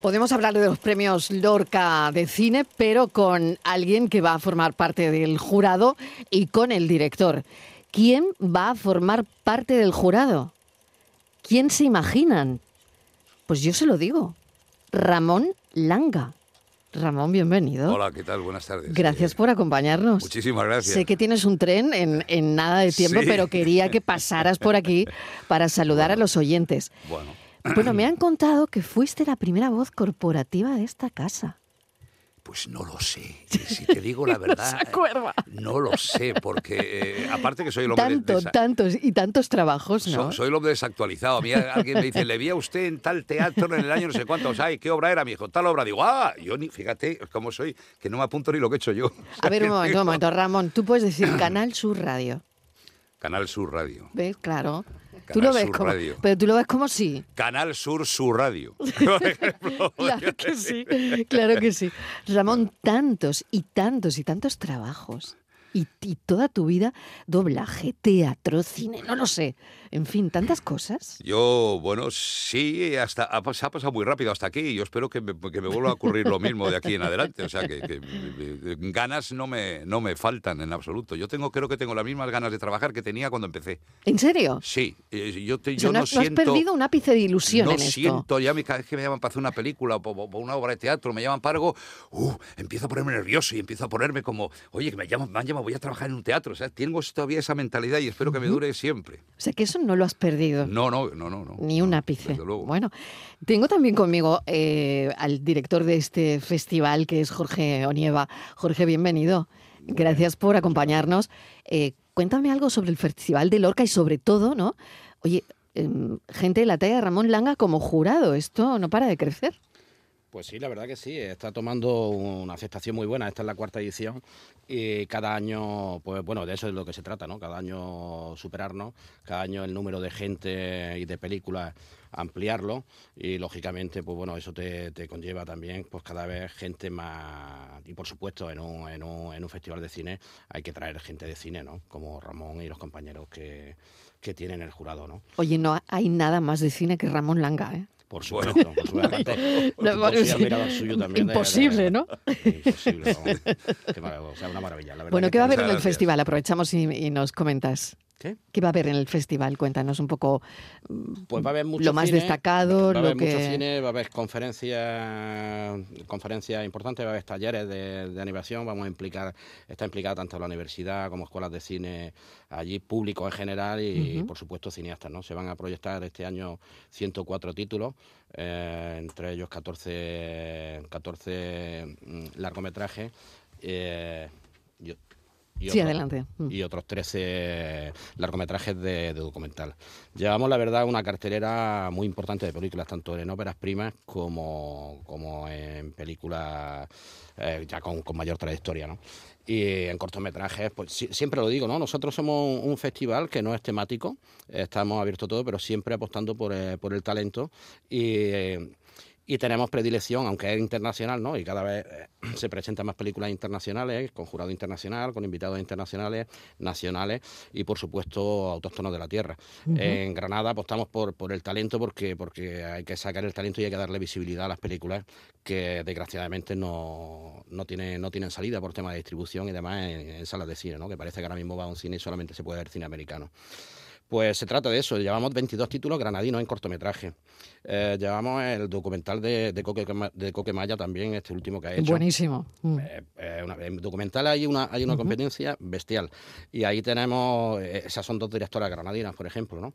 Podemos hablar de los premios Lorca de cine, pero con alguien que va a formar parte del jurado y con el director. ¿Quién va a formar parte del jurado? ¿Quién se imaginan? Pues yo se lo digo. Ramón Langa. Ramón, bienvenido. Hola, ¿qué tal? Buenas tardes. Gracias por acompañarnos. Muchísimas gracias. Sé que tienes un tren en, en nada de tiempo, Sí. pero quería que pasaras por aquí para saludar a los oyentes. Bueno, Bueno, me han contado que fuiste la primera voz corporativa de esta casa. pues no lo sé. Si te digo la verdad, no lo sé, porque eh, aparte que soy el hombre Tanto, desa- tantos y tantos trabajos, ¿no? so- soy el hombre desactualizado. A mí alguien me dice, le vi a usted en tal teatro en el año no sé cuánto, o sea, ¿y qué obra era? Me dijo, tal obra. Digo, ah, yo ni, fíjate cómo soy, que no me apunto ni lo que he hecho yo. A ver, un momento, un momento, Ramón. Tú puedes decir Canal Sur Radio. Canal Sur Radio. ¿Ves? Claro. Tú lo ves Sur como. Radio. Pero tú lo ves como sí. Canal Sur Sur Radio. Claro que sí. Claro que sí. Ramón, tantos y tantos y tantos trabajos. Y, y toda tu vida, doblaje, teatro, cine, no lo sé. En fin, tantas cosas. Yo, bueno, sí, hasta ha, pas- ha pasado muy rápido hasta aquí y yo espero que me, que me vuelva a ocurrir lo mismo de aquí en adelante. O sea, que, que, eh, ganas no me, no me faltan en absoluto. Yo tengo, creo que tengo las mismas ganas de trabajar que tenía cuando empecé. ¿En serio? Sí, eh, yo, te- O sea, yo no, no, no has siento... perdido un ápice de ilusión no en esto. siento, ya cada vez que me llaman para hacer una película o una obra de teatro, me llaman para algo, uh, empiezo a ponerme nervioso y empiezo a ponerme como, oye, que me llaman, me han llamado, voy a trabajar en un teatro. O sea, tengo todavía esa mentalidad y espero que me dure siempre. O sea, que eso no lo has perdido. No, no, no, no. no Ni un no, ápice. Desde luego. Bueno, tengo también conmigo eh, al director de este festival, que es Jorge Onieva. Jorge, bienvenido. Gracias por acompañarnos. Eh, cuéntame algo sobre el Festival de Lorca y sobre todo, ¿no? Oye, em, gente de la talla de Ramón Langa como jurado, esto no para de crecer. Pues sí, la verdad que sí, está tomando una aceptación muy buena. Esta es la cuarta edición y cada año, pues bueno, de eso es lo que se trata, ¿no? Cada año superarnos, cada año el número de gente y de películas ampliarlo y lógicamente, pues bueno, eso te, conlleva también, pues cada vez gente más y por supuesto en un, en, un, en un festival de cine hay que traer gente de cine, ¿no? Como Ramón y los compañeros que, que tienen el jurado, ¿no? Oye, no hay nada más de cine que Ramón Langa, ¿eh? Por supuesto, por supuesto. No, bueno, suyo también de- Imposible, de- ¿no? Imposible, vamos. Qué o sea, una maravilla. La verdad Bueno, que ¿qué va a haber en el festival? Aprovechamos y, y nos comentas. ¿Qué? ¿Qué va a haber en el festival? Cuéntanos un poco Pues va a haber mucho lo más cine, destacado, va a haber lo que... mucho cine, va a haber conferencias, conferencias importantes, va a haber talleres de, de animación, vamos a implicar, está implicada tanto la universidad como escuelas de cine allí, público en general y, por supuesto cineastas, ¿no? Se van a proyectar este año 104 títulos, eh, entre ellos 14, 14 mm, largometrajes. eh, y Sí, otros- adelante. Mm. y otros 13 largometrajes de, de documental. Llevamos, la verdad, una cartelera muy importante de películas, tanto en óperas primas como, como en películas eh, ya con, con mayor trayectoria, ¿no? Y en cortometrajes, pues si- siempre lo digo, ¿no? Nosotros somos un, un festival que no es temático, estamos abiertos a todo, pero siempre apostando por, eh, por el talento y... eh, y tenemos predilección, aunque es internacional, ¿no? Y cada vez eh, se presentan más películas internacionales, con jurado internacional, con invitados internacionales, nacionales y, por supuesto, autóctonos de la tierra. En Granada apostamos por, por el talento porque, porque hay que sacar el talento y hay que darle visibilidad a las películas que, desgraciadamente, no, no, tiene, no tienen salida por tema de distribución y demás en, en salas de cine, ¿no? Que parece que ahora mismo va a un cine y solamente se puede ver cine americano. Pues se trata de eso, llevamos 22 títulos granadinos en cortometraje. Eh, llevamos el documental de, de, Coque, de Coque Maya también, este último que ha hecho. Buenísimo. Mm. Eh, eh, una- en documental hay una, hay una competencia bestial. Y ahí tenemos, esas son dos directoras granadinas, por ejemplo, ¿no?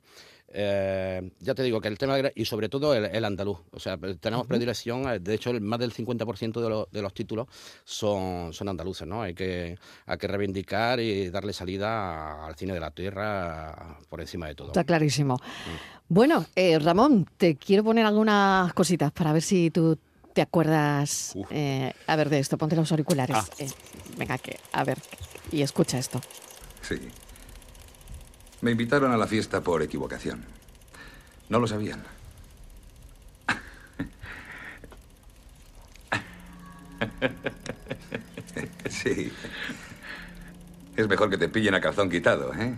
Ya te digo que el tema, de- y sobre todo el, el andaluz, o sea, tenemos predilección, eh, de hecho el, más del 50% de, los- de los títulos son, son andaluces, ¿no? Hay que, hay que reivindicar y darle salida al cine de la tierra por encima de todo. Está clarísimo. Bueno, eh, Ramón, te quiero poner algunas cositas para ver si tú te acuerdas. Eh, a ver, de esto, ponte los auriculares. Ah. Eh, venga, que, a ver, y escucha esto. Sí. Me invitaron a la fiesta por equivocación. No lo sabían. Sí. Es mejor que te pillen a calzón quitado, ¿eh?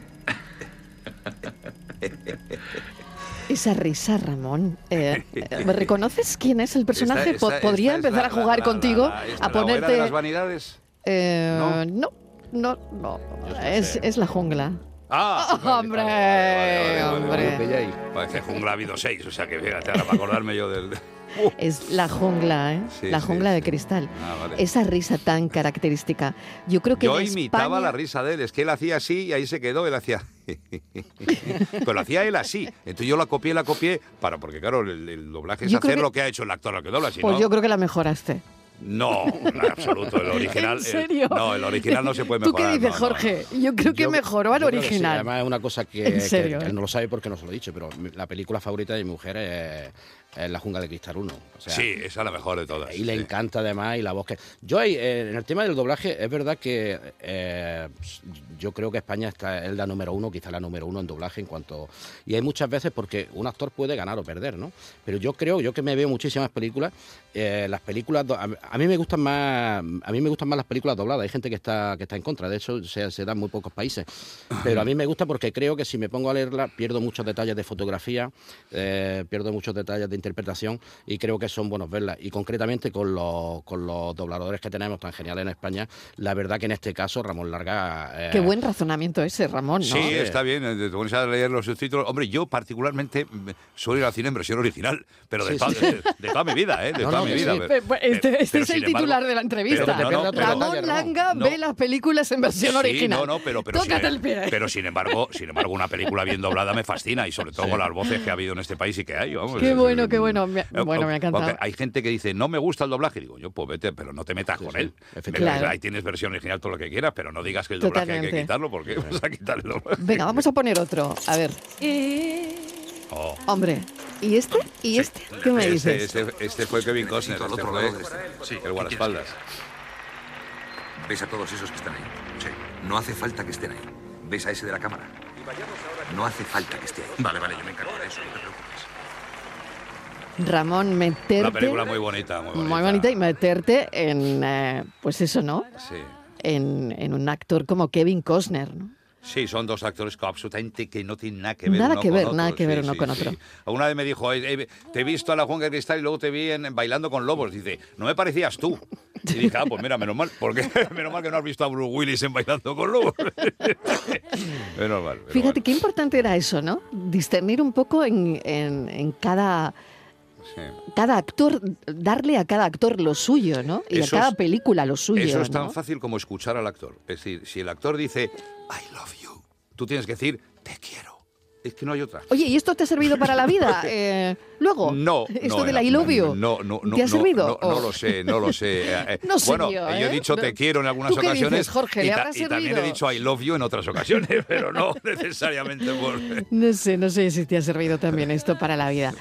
Esa risa, Ramón. Eh, eh, ¿Me reconoces quién es el personaje? Esta- esta- ¿Podría esta es empezar la- a jugar la- la- contigo? la- a ponerte. de las vanidades? Eh, ¿No? no, no, no. Es, es la jungla. Ah, hombre, vale, vale, vale, vale, hombre. Parece jungla ha habido seis, o sea que fíjate, ahora para acordarme yo del... Es la jungla, ¿eh? Sí, la sí, jungla de sí. cristal. Ah, vale. Esa risa tan característica. Yo creo que Yo imitaba España- la risa de él, es que él hacía así y ahí se quedó, él hacía... Pero lo hacía él así, entonces yo la copié, la copié, para, porque claro, el, el doblaje es Yo hacer que- lo que ha hecho el actor al que dobla, si Pues no... yo creo que la mejoraste. No, en absoluto, el original... ¿En serio? el- no, el original no se puede ¿Tú mejorar. qué dices, no, no, no. Jorge? Yo creo que Yo- mejoró al sí. original. Además es una cosa que, él no lo sabe porque no se lo he dicho, pero la película favorita de mi mujer es, es La Jungla de Cristal 1. O sea, Sí, esa es la mejor de todas. Y le sí. encanta además y la voz que... Yo eh, en el tema del doblaje, es verdad que eh, yo creo que España está, es la número uno, quizá la número uno en doblaje en cuanto... Y hay muchas veces porque un actor puede ganar o perder, ¿no? Pero yo creo, yo que me veo muchísimas películas, eh, las películas... do- A, mí me gustan más a mí me gustan más las películas dobladas. Hay gente que está, que está en contra, de hecho se, se da en muy pocos países. Pero a mí me gusta porque creo que si me pongo a leerla pierdo muchos detalles de fotografía, pierdo muchos detalles de interpretación y creo que son buenos verlas. Y concretamente con los, con los dobladores que tenemos tan geniales en España, la verdad que en este caso Ramón Larga... eh, Qué buen razonamiento ese, Ramón, ¿no? Sí, está bien, eh, te pones a leer los subtítulos. Hombre, yo particularmente suelo ir al cine en versión original, pero de, Sí, toda, sí. de- de toda mi vida, ¿eh? De No, toda no, mi que vida. sí. pero- Pe- pe- Este, pero es el embargo- titular de la entrevista. pero no, no, pero- Ramón Langa no. ve las películas en versión Sí, original. no, no, pero, pero, Tócate sin, el pie. pero sin embargo, sin embargo, una película bien doblada me fascina y sobre todo con las voces que ha habido en este país y que hay. Vamos, Qué bueno, bueno. Me- Eh, bueno, me ha encantado. porque Hay gente que dice, no me gusta el doblaje. Digo, yo, pues vete, pero no te metas con sí, él. efectivamente. Claro. Ahí tienes versión original, todo lo que quieras, pero no digas que el doblaje hay que Totalmente. quitarlo porque vas a quitar el doblaje. Venga, vamos a poner otro. A ver. Oh. Hombre, ¿y este? ¿Y este? ¿Qué me Este, dices? este, este fue Kevin Costner, Al este otro fue escenario. el ¿qué quieres guardaespaldas. ¿Ves a todos esos que están ahí? Sí. No hace falta que estén ahí. ¿Ves a ese de la cámara? No hace falta que esté ahí. Vale, vale, yo me encargo de eso, no te preocupes. Ramón, meterte. Una película muy bonita, muy bonita. muy bonita y meterte en, eh, pues eso, ¿no? Sí. En, en un actor como Kevin Costner, ¿no? Sí, son dos actores que absolutamente que no tienen nada que ver Nada uno que con ver, otro. nada que Sí, ver uno sí, con sí. otro. Una vez me dijo, "Eh, te he visto a la Juan Cristal y luego te vi en, bailando con lobos. Dice, no me parecías tú. Y dije, ah, pues mira, menos mal, porque menos mal que no has visto a Bruce Willis en bailando con lobos. menos mal. menos Fíjate mal. qué importante era eso, ¿no? Discernir un poco en, en- en cada, Sí. cada actor, darle a cada actor lo suyo, ¿no? Y Eso a cada es- película lo suyo. Eso es tan ¿no? fácil como escuchar al actor. Es decir, si el actor dice, I love you, tú tienes que decir, te quiero. Es que no hay otra. Oye, ¿y esto te ha servido para la vida? Eh, luego, No, esto no, del no, I love you, No, no, no. ¿te ha no, servido? No, no ¿O- lo sé, no lo sé. Eh, eh, No sé bueno, yo, yo he ¿eh? dicho No. te quiero en algunas ¿Tú qué ocasiones. dices, Jorge? y, ¿Le ta- habrá y también he dicho I love you en otras ocasiones, pero no necesariamente por. No sé, no sé si te ha servido también esto para la vida.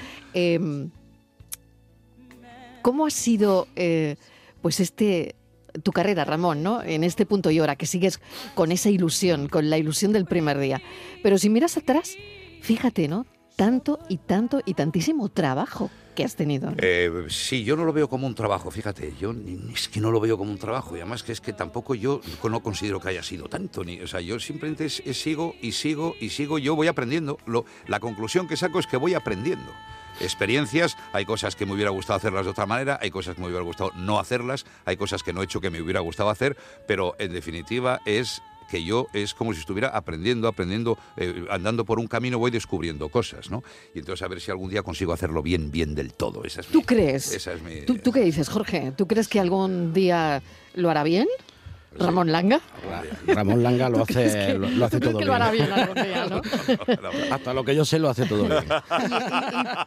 ¿Cómo ha sido, eh, pues, este tu carrera, Ramón, ¿no? En este punto y hora, que sigues con esa ilusión, con la ilusión del primer día. Pero si miras atrás, fíjate, ¿no? Tanto y tanto y tantísimo trabajo que has tenido. ¿no? Eh, sí, yo no lo veo como un trabajo, fíjate, yo es que no lo veo como un trabajo y además que es que tampoco yo no considero que haya sido tanto, ni, o sea, yo simplemente es- es sigo y sigo y sigo, yo voy aprendiendo, lo, la conclusión que saco es que voy aprendiendo. Experiencias, hay cosas que me hubiera gustado hacerlas de otra manera, hay cosas que me hubiera gustado no hacerlas, hay cosas que no he hecho que me hubiera gustado hacer, pero en definitiva es que yo es como si estuviera aprendiendo, aprendiendo, eh, andando por un camino, voy descubriendo cosas, ¿no? Y entonces a ver si algún día consigo hacerlo bien, bien del todo. Esa es ¿Tú mi- crees? Esa es mi... ¿Tú, tú qué dices, Jorge? ¿Tú crees que algún día lo hará bien? ¿Ramón Langa? Ra- Ramón Langa lo ¿Tú crees hace, que- lo, lo hace tú crees todo que bien. lo hará bien algún día, ¿no? Hasta lo que yo sé lo hace todo bien.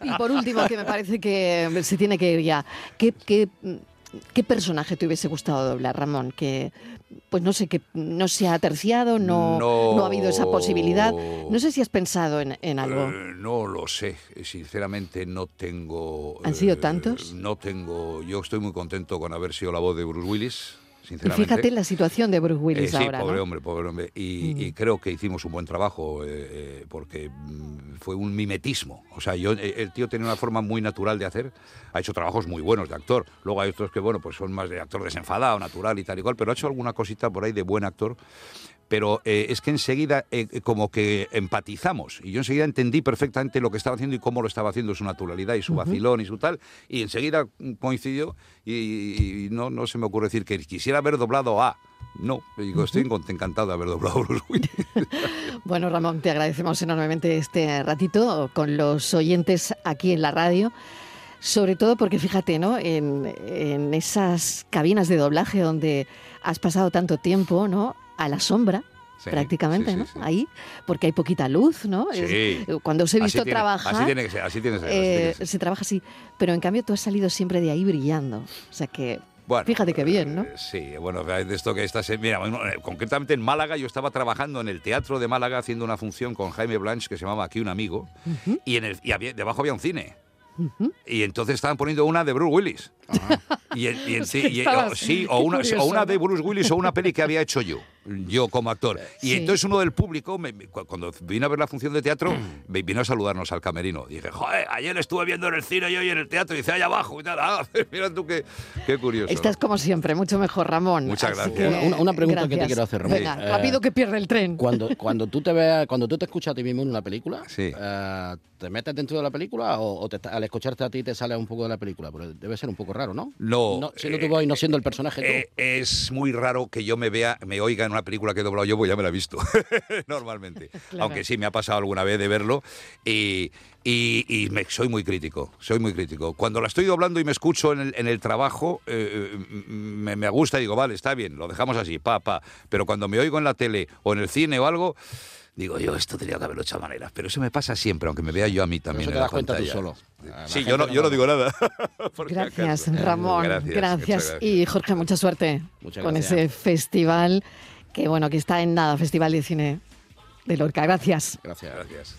Y, y- y por último, que me parece que se tiene que ir ya, ¿qué, qué, qué personaje te hubiese gustado doblar, Ramón? Que, pues no sé, que no se ha terciado, no, No. no ha habido esa posibilidad. No sé si has pensado en, en algo. Eh, no lo sé, sinceramente no tengo... ¿Han sido eh, tantos? No tengo... Yo estoy muy contento con haber sido la voz de Bruce Willis, Y sinceramente. fíjate la situación de Bruce Willis Eh, sí, ahora, pobre ¿no? hombre, pobre hombre. Y, Mm. y creo que hicimos un buen trabajo eh, eh, porque mm, fue un mimetismo. O sea, yo, eh, el tío tenía una forma muy natural de hacer. Ha hecho trabajos muy buenos de actor. Luego hay otros que, bueno, pues son más de actor desenfadado, natural y tal y cual, pero ha hecho alguna cosita por ahí de buen actor. Pero eh, es que enseguida eh, eh, como que empatizamos y yo enseguida entendí perfectamente lo que estaba haciendo y cómo lo estaba haciendo, su naturalidad y su vacilón y su tal, y enseguida coincidió y, y no, no se me ocurre decir que quisiera haber doblado a... No, digo, estoy encantado de haber doblado Willis. Bueno, Ramón, te agradecemos enormemente este ratito con los oyentes aquí en la radio. Sobre todo porque fíjate, ¿no? En, en esas cabinas de doblaje donde has pasado tanto tiempo, ¿no? A la sombra, Sí, prácticamente, sí, ¿no? sí. Ahí, porque hay poquita luz, ¿no? Es- cuando os he Así visto tiene- trabajar. Así tiene que ser, así tiene que ser. así eh, tiene que ser. se trabaja así. Pero en cambio tú has salido siempre de ahí brillando. O sea que. Bueno, Fíjate qué bien, ¿no? eh, Sí, bueno, de esto que estás. Mira, eh, concretamente en Málaga, yo estaba trabajando en el Teatro de Málaga haciendo una función con Jaime Blanche que se llamaba Aquí un amigo, y, en el, y había- debajo había un cine. Y entonces estaban poniendo una de Bruce Willis. Y, sí, y- Estabas- o, sí, o qué una, o una de. Bruce Willis o una peli que había hecho yo, yo como actor. Y Sí. entonces uno del público, me- me- cu- cuando vino a ver la función de teatro, me vino a saludarnos al camerino. Dije, joder, ayer estuve viendo en el cine y hoy en el teatro, y dice, allá abajo y tal. Ah, mira tú qué, qué curioso. Estás ¿no? como siempre, mucho mejor, Ramón. Muchas Así gracias. que, Una- una pregunta que te quiero hacer, Ramón. Venga, Eh, rápido que pierde el tren. Cuando, cuando tú te veas, cuando tú te escuchas a ti mismo en una película, Sí. eh, ¿te metes dentro de la película o, o te- al escucharte a ti te sales un poco de la película? Pero debe ser un poco raro, ¿no? No, siendo eh, tu voz y no siendo el personaje tú. Eh, es muy raro que yo me vea, me oiga en una película que he doblado yo, pues ya me la he visto, normalmente. Claro. Aunque sí me ha pasado alguna vez de verlo y, y- y me- soy muy crítico, soy muy crítico. Cuando la estoy doblando y me escucho en el, en el trabajo, eh, eh, me, me gusta y digo, vale, está bien, lo dejamos así, pa, pa. Pero cuando me oigo en la tele o en el cine o algo... Digo yo, esto tenía que haberlo hecho a manera. Pero eso me pasa siempre, aunque me vea yo a mí Pero también. eso te das cuenta tú solo. La Sí, yo no, yo no digo nada. Gracias, acaso. Ramón. Gracias, Gracias. muchas gracias. Y Jorge, mucha suerte Muchas con gracias. ese festival que bueno, que está en nada, Festival de Cine de Lorca. Gracias. Gracias. Gracias.